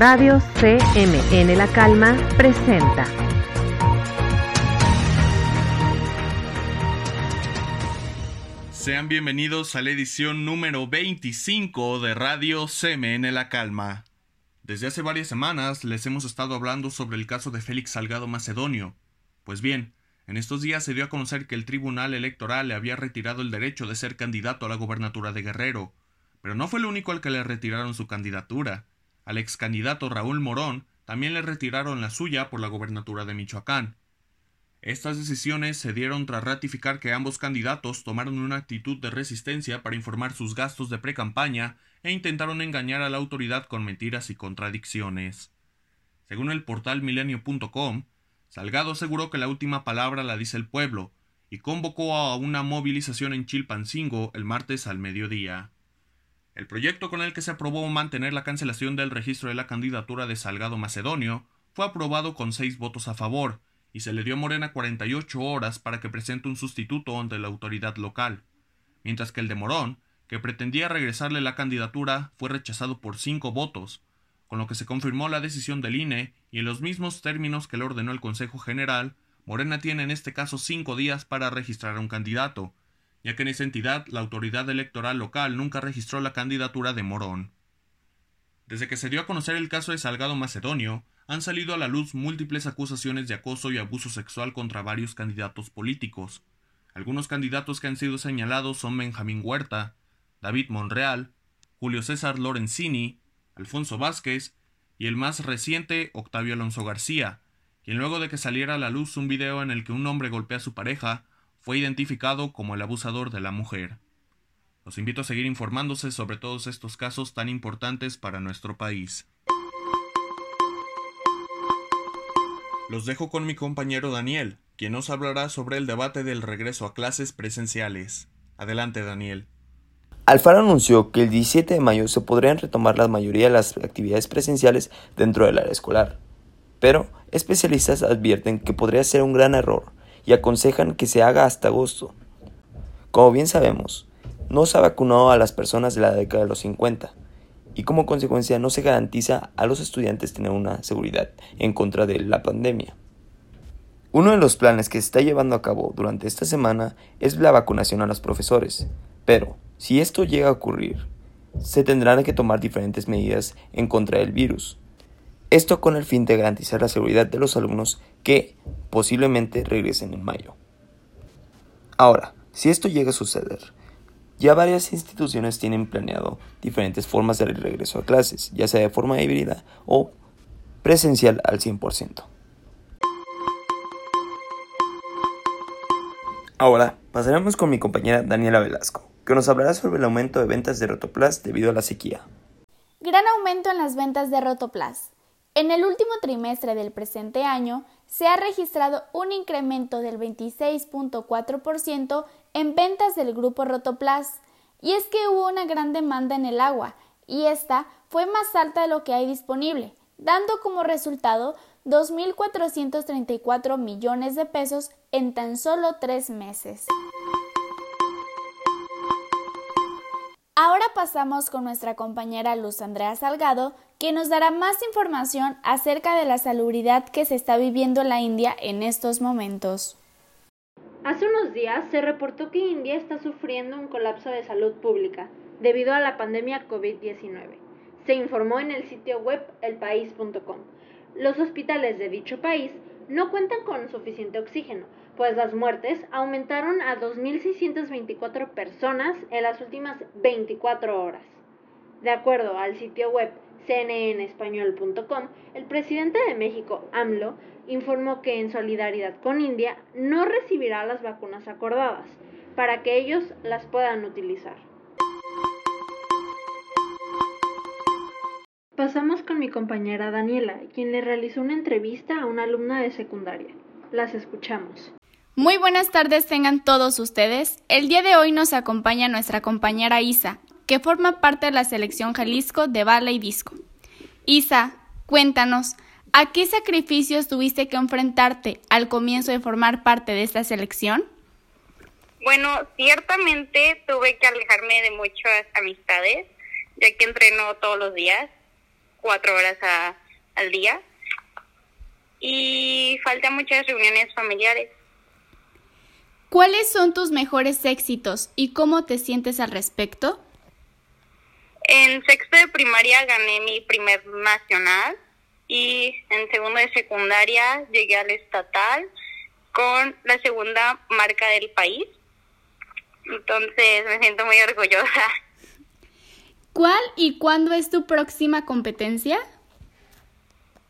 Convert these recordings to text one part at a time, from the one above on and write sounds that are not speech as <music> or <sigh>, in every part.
Radio CMN La Calma presenta. Sean bienvenidos a la edición número 25 de Radio CMN La Calma. Desde hace varias semanas les hemos estado hablando sobre el caso de Félix Salgado Macedonio. Pues bien, en estos días se dio a conocer que el Tribunal Electoral le había retirado el derecho de ser candidato a la gobernatura de Guerrero, pero no fue el único al que le retiraron su candidatura. Al ex candidato Raúl Morón también le retiraron la suya por la gobernatura de Michoacán. Estas decisiones se dieron tras ratificar que ambos candidatos tomaron una actitud de resistencia para informar sus gastos de precampaña e intentaron engañar a la autoridad con mentiras y contradicciones. Según el portal milenio.com, Salgado aseguró que la última palabra la dice el pueblo y convocó a una movilización en Chilpancingo el martes al mediodía. El proyecto con el que se aprobó mantener la cancelación del registro de la candidatura de Salgado Macedonio fue aprobado con seis votos a favor, y se le dio a Morena 48 horas para que presente un sustituto ante la autoridad local, mientras que el de Morón, que pretendía regresarle la candidatura, fue rechazado por cinco votos, con lo que se confirmó la decisión del INE y en los mismos términos que le ordenó el Consejo General, Morena tiene en este caso cinco días para registrar a un candidato, ya que en esa entidad la autoridad electoral local nunca registró la candidatura de Morón. Desde que se dio a conocer el caso de Salgado Macedonio, han salido a la luz múltiples acusaciones de acoso y abuso sexual contra varios candidatos políticos. Algunos candidatos que han sido señalados son Benjamín Huerta, David Monreal, Julio César Lorenzini, Alfonso Vázquez y el más reciente Octavio Alonso García, quien luego de que saliera a la luz un video en el que un hombre golpea a su pareja, fue identificado como el abusador de la mujer. Los invito a seguir informándose sobre todos estos casos tan importantes para nuestro país. Los dejo con mi compañero Daniel, quien nos hablará sobre el debate del regreso a clases presenciales. Adelante, Daniel. Alfaro anunció que el 17 de mayo se podrían retomar la mayoría de las actividades presenciales dentro del área escolar, pero especialistas advierten que podría ser un gran error y aconsejan que se haga hasta agosto. Como bien sabemos, no se ha vacunado a las personas de la década de los 50 y como consecuencia no se garantiza a los estudiantes tener una seguridad en contra de la pandemia. Uno de los planes que se está llevando a cabo durante esta semana es la vacunación a los profesores, pero si esto llega a ocurrir, se tendrán que tomar diferentes medidas en contra del virus. Esto con el fin de garantizar la seguridad de los alumnos que posiblemente regresen en mayo. Ahora, si esto llega a suceder, ya varias instituciones tienen planeado diferentes formas de regreso a clases, ya sea de forma híbrida o presencial al 100%. Ahora pasaremos con mi compañera Daniela Velasco, que nos hablará sobre el aumento de ventas de Rotoplas debido a la sequía. Gran aumento en las ventas de Rotoplas. En el último trimestre del presente año se ha registrado un incremento del 26.4% en ventas del grupo Rotoplas, y es que hubo una gran demanda en el agua, y esta fue más alta de lo que hay disponible, dando como resultado 2.434 millones de pesos en tan solo tres meses. Pasamos con nuestra compañera Luz Andrea Salgado, que nos dará más información acerca de la salubridad que se está viviendo en la India en estos momentos. Hace unos días se reportó que India está sufriendo un colapso de salud pública debido a la pandemia COVID-19. Se informó en el sitio web elpaís.com. Los hospitales de dicho país no cuentan con suficiente oxígeno, pues las muertes aumentaron a 2.624 personas en las últimas 24 horas. De acuerdo al sitio web cnnespañol.com, el presidente de México, AMLO, informó que en solidaridad con India no recibirá las vacunas acordadas para que ellos las puedan utilizar. Pasamos con mi compañera Daniela, quien le realizó una entrevista a una alumna de secundaria. Las escuchamos. Muy buenas tardes tengan todos ustedes. El día de hoy nos acompaña nuestra compañera Isa, que forma parte de la selección Jalisco de bala y disco. Isa, cuéntanos, ¿a qué sacrificios tuviste que enfrentarte al comienzo de formar parte de esta selección? Bueno, ciertamente tuve que alejarme de muchas amistades, ya que entreno todos los días. cuatro horas al día. Y faltan muchas reuniones familiares. ¿Cuáles son tus mejores éxitos y cómo te sientes al respecto? En sexto de primaria gané mi primer nacional y en segundo de secundaria llegué al estatal con la segunda marca del país. Entonces me siento muy orgullosa. ¿Cuál y cuándo es tu próxima competencia?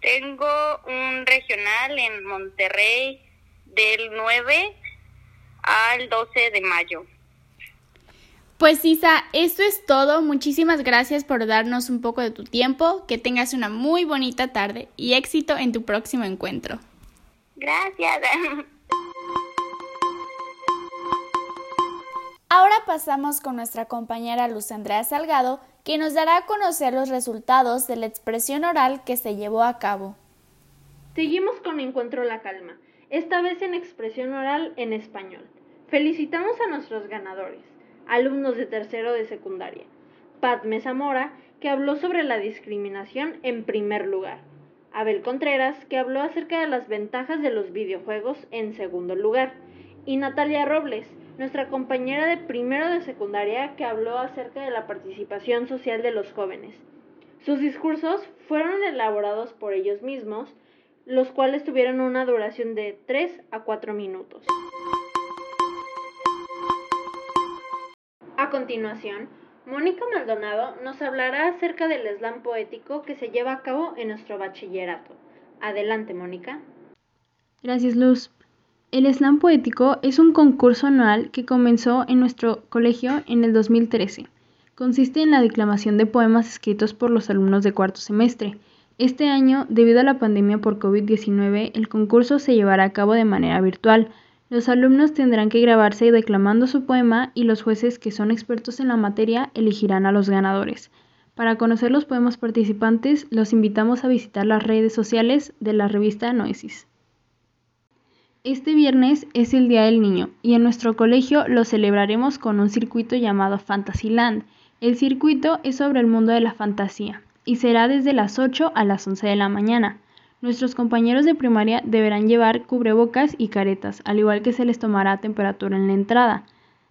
Tengo un regional en Monterrey del 9 al 12 de mayo. Pues Isa, esto es todo. Muchísimas gracias por darnos un poco de tu tiempo. Que tengas una muy bonita tarde y éxito en tu próximo encuentro. Gracias. <laughs> Ahora pasamos con nuestra compañera Luz Andrea Salgado, que nos dará a conocer los resultados de la expresión oral que se llevó a cabo. Seguimos con Encuentro la Calma, esta vez en expresión oral en español. Felicitamos a nuestros ganadores, alumnos de tercero de secundaria. Padme Zamora, que habló sobre la discriminación en primer lugar. Abel Contreras, que habló acerca de las ventajas de los videojuegos en segundo lugar. Y Natalia Robles, nuestra compañera de primero de secundaria que habló acerca de la participación social de los jóvenes. Sus discursos fueron elaborados por ellos mismos, los cuales tuvieron una duración de 3 a 4 minutos. A continuación, Mónica Maldonado nos hablará acerca del slam poético que se lleva a cabo en nuestro bachillerato. Adelante, Mónica. Gracias, Luz. El slam poético es un concurso anual que comenzó en nuestro colegio en el 2013. Consiste en la declamación de poemas escritos por los alumnos de cuarto semestre. Este año, debido a la pandemia por COVID-19, el concurso se llevará a cabo de manera virtual. Los alumnos tendrán que grabarse declamando su poema y los jueces que son expertos en la materia elegirán a los ganadores. Para conocer los poemas participantes, los invitamos a visitar las redes sociales de la revista Noesis. Este viernes es el Día del Niño y en nuestro colegio lo celebraremos con un circuito llamado Fantasyland. El circuito es sobre el mundo de la fantasía y será desde las 8 a las 11 de la mañana. Nuestros compañeros de primaria deberán llevar cubrebocas y caretas, al igual que se les tomará temperatura en la entrada.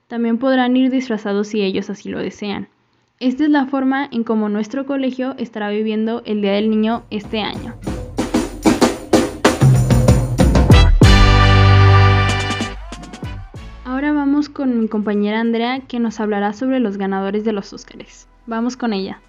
También podrán ir disfrazados si ellos así lo desean. Esta es la forma en cómo nuestro colegio estará viviendo el Día del Niño este año. Ahora vamos con mi compañera Andrea que nos hablará sobre los ganadores de los Óscares. Vamos con ella.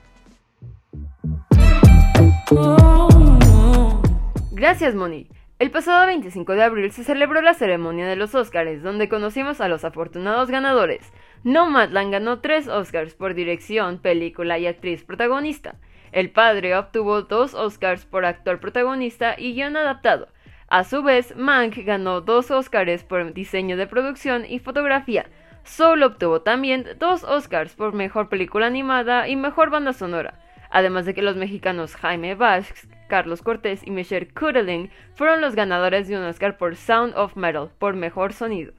Gracias, Moni. El pasado 25 de abril se celebró la ceremonia de los Óscares, donde conocimos a los afortunados ganadores. Nomadland ganó tres Óscars por dirección, película y actriz protagonista. El padre obtuvo dos Óscars por actor protagonista y guion adaptado. A su vez, Mank ganó dos Oscars por diseño de producción y fotografía. Soul obtuvo también dos Oscars por mejor película animada y mejor banda sonora. Además de que los mexicanos Jaime Vázquez, Carlos Cortés y Michelle Kudelin fueron los ganadores de un Oscar por Sound of Metal por mejor sonido.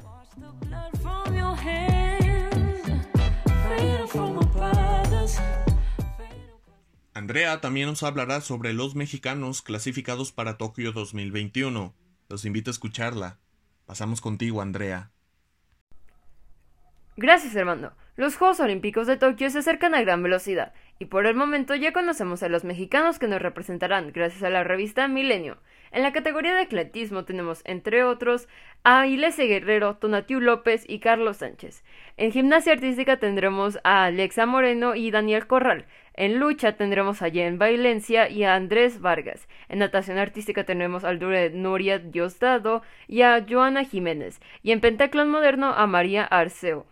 Andrea también nos hablará sobre los mexicanos clasificados para Tokio 2021. Los invito a escucharla. Pasamos contigo, Andrea. Gracias, hermano. Los Juegos Olímpicos de Tokio se acercan a gran velocidad, y por el momento ya conocemos a los mexicanos que nos representarán gracias a la revista Milenio. En la categoría de atletismo tenemos, entre otros, a Ilese Guerrero, Tonatiu López y Carlos Sánchez. En gimnasia artística tendremos a Alexa Moreno y Daniel Corral. En lucha tendremos a Jen Valencia y a Andrés Vargas. En natación artística tendremos al Dure Nuria Diosdado y a Joana Jiménez. Y en pentatlón moderno a María Arceo.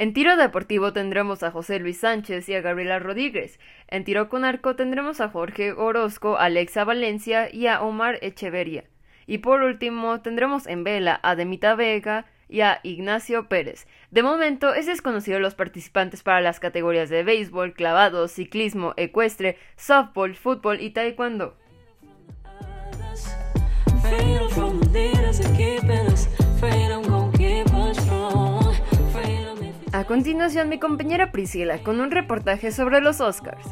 En tiro deportivo tendremos a José Luis Sánchez y a Gabriela Rodríguez. En tiro con arco tendremos a Jorge Orozco, Alexa Valencia y a Omar Echeverría. Y por último tendremos en vela a Demita Vega, y a Ignacio Pérez. De momento es desconocido los participantes para las categorías de béisbol, clavado, ciclismo, ecuestre, softball, fútbol y taekwondo. Continuación mi compañera Priscila con un reportaje sobre los Oscars.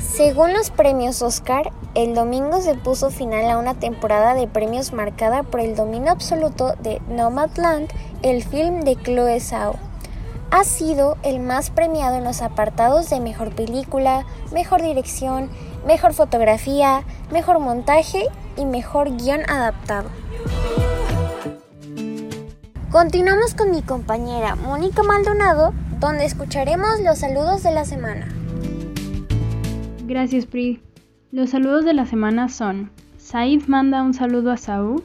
Según los premios Oscar, el domingo se puso final a una temporada de premios marcada por el dominio absoluto de Nomadland, el film de Chloe Zhao. Ha sido el más premiado en los apartados de mejor película, mejor dirección, mejor fotografía, mejor montaje y mejor guion adaptado. Continuamos con mi compañera Mónica Maldonado, donde escucharemos los saludos de la semana. Gracias, Pri. Los saludos de la semana son: Said manda un saludo a Saúl,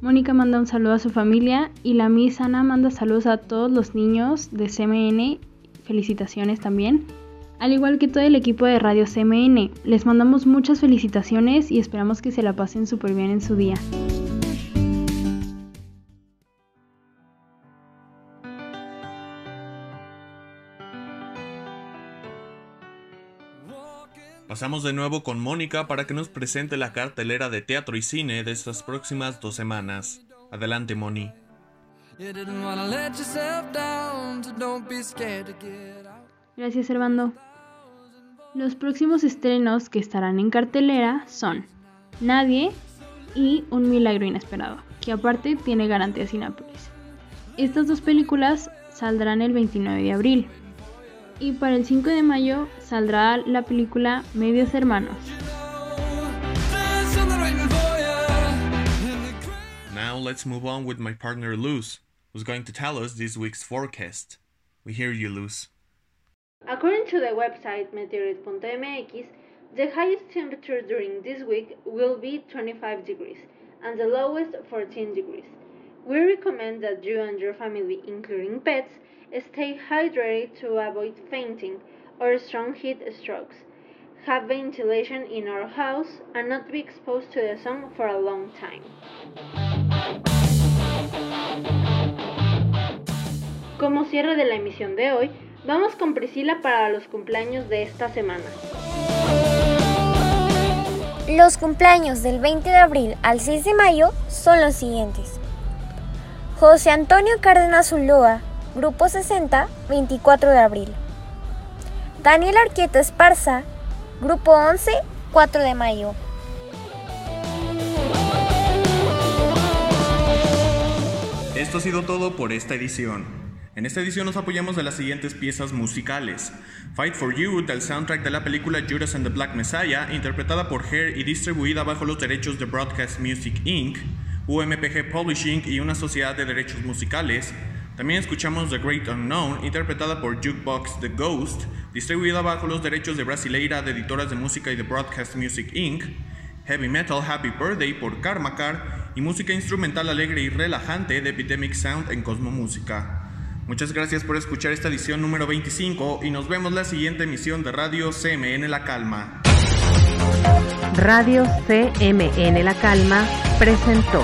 Mónica manda un saludo a su familia y la Miss Ana manda saludos a todos los niños de CMN. Felicitaciones también. Al igual que todo el equipo de Radio CMN, les mandamos muchas felicitaciones y esperamos que se la pasen súper bien en su día. Pasamos de nuevo con Mónica para que nos presente la cartelera de teatro y cine de estas próximas dos semanas. Adelante, Moni. Gracias, Servando. Los próximos estrenos que estarán en cartelera son Nadie y Un Milagro Inesperado, que aparte tiene garantía Cinépolis. Estas dos películas saldrán el 29 de abril, y para el 5 de mayo saldrá la película Medios Hermanos. Now let's move on with my partner Luz, who's going to tell us this week's forecast. We hear you, Luz. According to the website meteorite.mx, the highest temperature during this week will be 25 degrees and the lowest 14 degrees. We recommend that you and your family, including pets, Stay hydrated to avoid fainting or strong heat strokes. Have ventilation in our house and not be exposed to the sun for a long time. Como cierre de la emisión de hoy, vamos con Priscila para los cumpleaños de esta semana. Los cumpleaños del 20 de abril al 6 de mayo son los siguientes. José Antonio Cárdenas Ulloa, Grupo 60, 24 de abril. Daniel Arquieto Esparza, Grupo 11, 4 de mayo. Esto ha sido todo por esta edición. En esta edición nos apoyamos de las siguientes piezas musicales. Fight for You, del soundtrack de la película Judas and the Black Messiah, interpretada por Hair y distribuida bajo los derechos de Broadcast Music Inc., UMPG Publishing y una sociedad de derechos musicales, también escuchamos The Great Unknown, interpretada por Jukebox The Ghost, distribuida bajo los derechos de Brasileira de Editoras de Música y de Broadcast Music Inc., Heavy Metal Happy Birthday por Karmakar y música instrumental alegre y relajante de Epidemic Sound en Cosmo Música. Muchas gracias por escuchar esta edición número 25 y nos vemos la siguiente emisión de Radio CMN La Calma. Radio CMN La Calma presentó.